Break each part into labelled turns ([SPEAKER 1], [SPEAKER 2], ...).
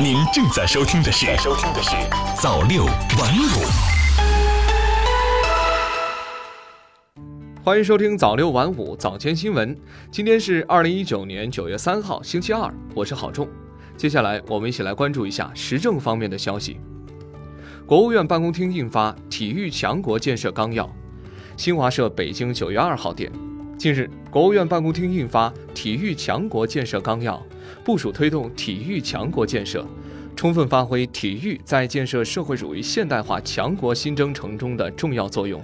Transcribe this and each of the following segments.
[SPEAKER 1] 您正在收听的是《收听的是早六晚五》。
[SPEAKER 2] 欢迎收听早六晚五早间新闻。今天是二零一九年九月三号，星期二，我是郝仲。接下来我们一起来关注一下时政方面的消息。国务院办公厅印发《体育强国建设纲要》。新华社北京九月二号电。近日，国务院办公厅印发《体育强国建设纲要》，部署推动体育强国建设，充分发挥体育在建设社会主义现代化强国新征程中的重要作用。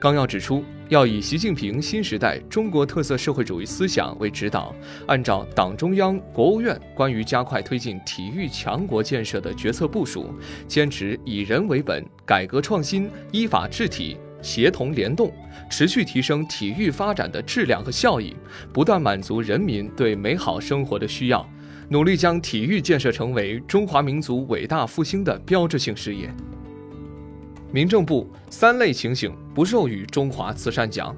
[SPEAKER 2] 纲要指出，要以习近平新时代中国特色社会主义思想为指导，按照党中央、国务院关于加快推进体育强国建设的决策部署，坚持以人为本、改革创新、依法治体。协同联动，持续提升体育发展的质量和效益，不断满足人民对美好生活的需要，努力将体育建设成为中华民族伟大复兴的标志性事业。民政部三类情形不授予中华慈善奖。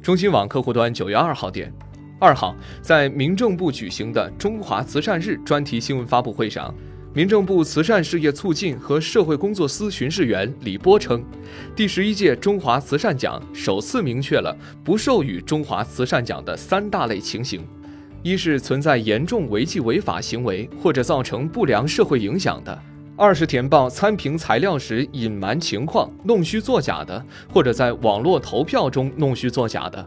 [SPEAKER 2] 中新网客户端九月二号电，二号在民政部举行的中华慈善日专题新闻发布会上。民政部慈善事业促进和社会工作司巡视员李波称，第十一届中华慈善奖首次明确了不授予中华慈善奖的三大类情形：一是存在严重违纪违法行为或者造成不良社会影响的；二是填报参评材料时隐瞒情况、弄虚作假的，或者在网络投票中弄虚作假的；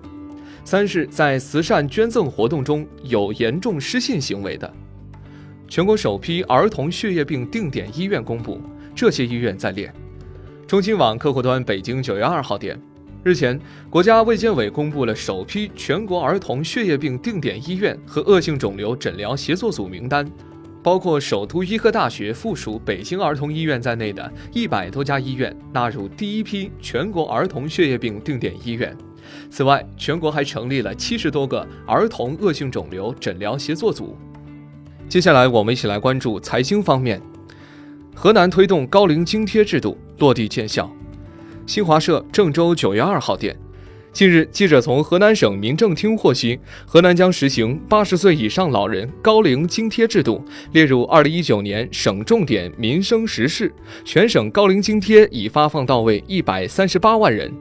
[SPEAKER 2] 三是在慈善捐赠活动中有严重失信行为的。全国首批儿童血液病定点医院公布，这些医院在列。中新网客户端北京九月二号电，日前，国家卫健委公布了首批全国儿童血液病定点医院和恶性肿瘤诊疗协作组名单，包括首都医科大学附属北京儿童医院在内的一百多家医院纳入第一批全国儿童血液病定点医院。此外，全国还成立了七十多个儿童恶性肿瘤诊疗协作组。接下来，我们一起来关注财经方面。河南推动高龄津贴制度落地见效。新华社郑州九月二号电，近日，记者从河南省民政厅获悉，河南将实行八十岁以上老人高龄津贴制度，列入二零一九年省重点民生实事，全省高龄津贴已发放到位一百三十八万人。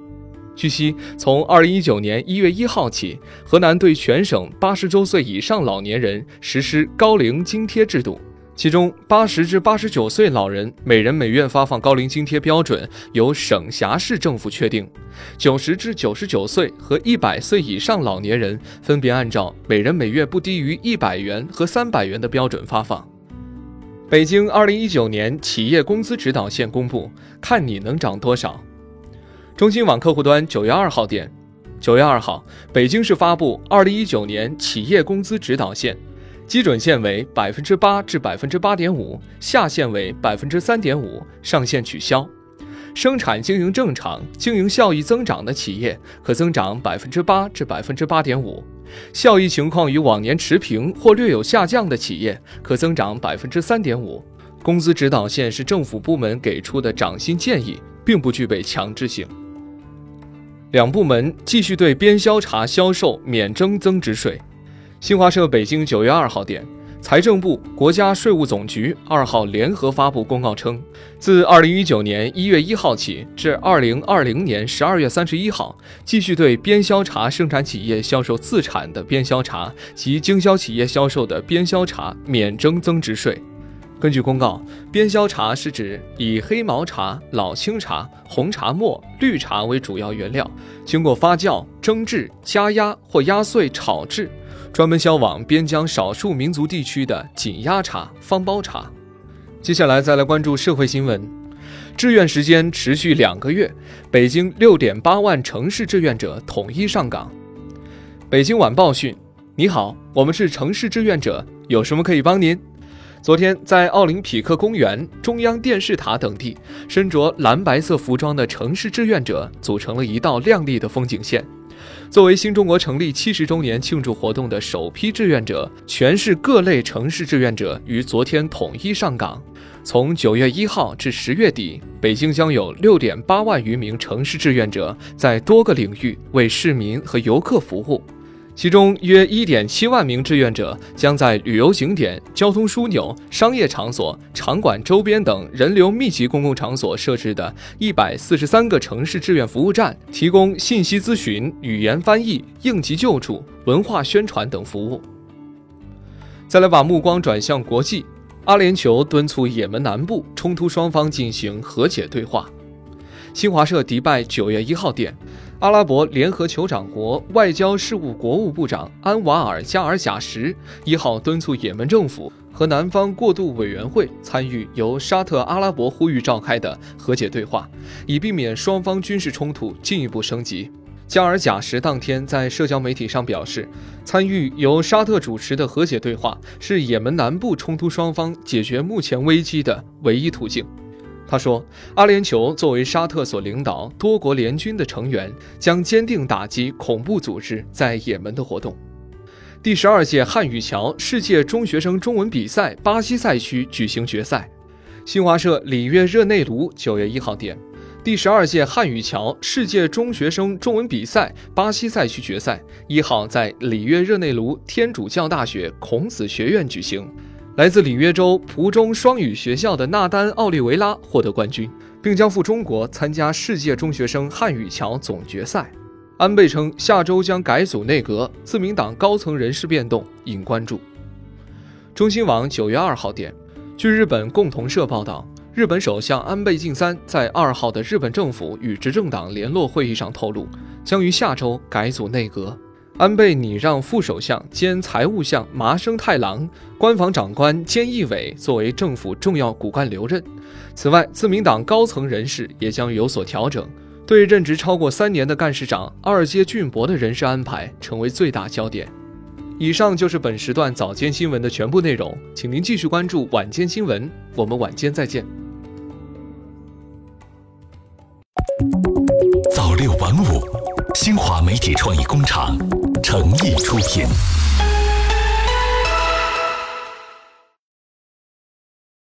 [SPEAKER 2] 据悉，从二零一九年一月一号起，河南对全省八十周岁以上老年人实施高龄津贴制度。其中，八十至八十九岁老人每人每月发放高龄津贴标准由省辖市政府确定；九十至九十九岁和一百岁以上老年人分别按照每人每月不低于一百元和三百元的标准发放。北京二零一九年企业工资指导线公布，看你能涨多少。中新网客户端九月二号电，九月二号，北京市发布二零一九年企业工资指导线，基准线为百分之八至百分之八点五，下限为百分之三点五，上限取消。生产经营正常、经营效益增长的企业可增长百分之八至百分之八点五，效益情况与往年持平或略有下降的企业可增长百分之三点五。工资指导线是政府部门给出的涨薪建议，并不具备强制性。两部门继续对边销茶销售免征增值税。新华社北京九月二号电，财政部、国家税务总局二号联合发布公告称，自二零一九年一月一号起至二零二零年十二月三十一号，继续对边销茶生产企业销售自产的边销茶及经销企业销售的边销茶免征增值税。根据公告，边销茶是指以黑毛茶、老青茶、红茶末、绿茶为主要原料，经过发酵、蒸制、加压或压碎炒制，专门销往边疆少数民族地区的紧压茶、方包茶。接下来再来关注社会新闻，志愿时间持续两个月，北京六点八万城市志愿者统一上岗。北京晚报讯：你好，我们是城市志愿者，有什么可以帮您？昨天，在奥林匹克公园、中央电视塔等地，身着蓝白色服装的城市志愿者组成了一道亮丽的风景线。作为新中国成立七十周年庆祝活动的首批志愿者，全市各类城市志愿者于昨天统一上岗。从九月一号至十月底，北京将有六点八万余名城市志愿者在多个领域为市民和游客服务。其中约一点七万名志愿者将在旅游景点、交通枢纽、商业场所、场馆周边等人流密集公共场所设置的一百四十三个城市志愿服务站提供信息咨询、语言翻译、应急救助、文化宣传等服务。再来把目光转向国际，阿联酋敦促也门南部冲突双方进行和解对话。新华社迪拜九月一号电。阿拉伯联合酋长国外交事务国务部长安瓦尔加尔贾什一号敦促也门政府和南方过渡委员会参与由沙特阿拉伯呼吁召开的和解对话，以避免双方军事冲突进一步升级。加尔贾什当天在社交媒体上表示，参与由沙特主持的和解对话是也门南部冲突双方解决目前危机的唯一途径。他说：“阿联酋作为沙特所领导多国联军的成员，将坚定打击恐怖组织在也门的活动。”第十二届汉语桥世界中学生中文比赛巴西赛区举行决赛。新华社里约热内卢九月一号电：第十二届汉语桥世界中学生中文比赛巴西赛区决赛一号在里约热内卢天主教大学孔子学院举行。来自里约州蒲中双语学校的纳丹·奥利维拉获得冠军，并将赴中国参加世界中学生汉语桥总决赛。安倍称下周将改组内阁，自民党高层人事变动引关注。中新网九月二号电，据日本共同社报道，日本首相安倍晋三在二号的日本政府与执政党联络会议上透露，将于下周改组内阁。安倍拟让副首相兼财务相麻生太郎、官房长官菅义伟作为政府重要骨干留任。此外，自民党高层人士也将有所调整，对任职超过三年的干事长二阶俊博的人事安排成为最大焦点。以上就是本时段早间新闻的全部内容，请您继续关注晚间新闻，我们晚间再见。
[SPEAKER 1] 早六晚五，新华媒体创意工厂。诚意出品。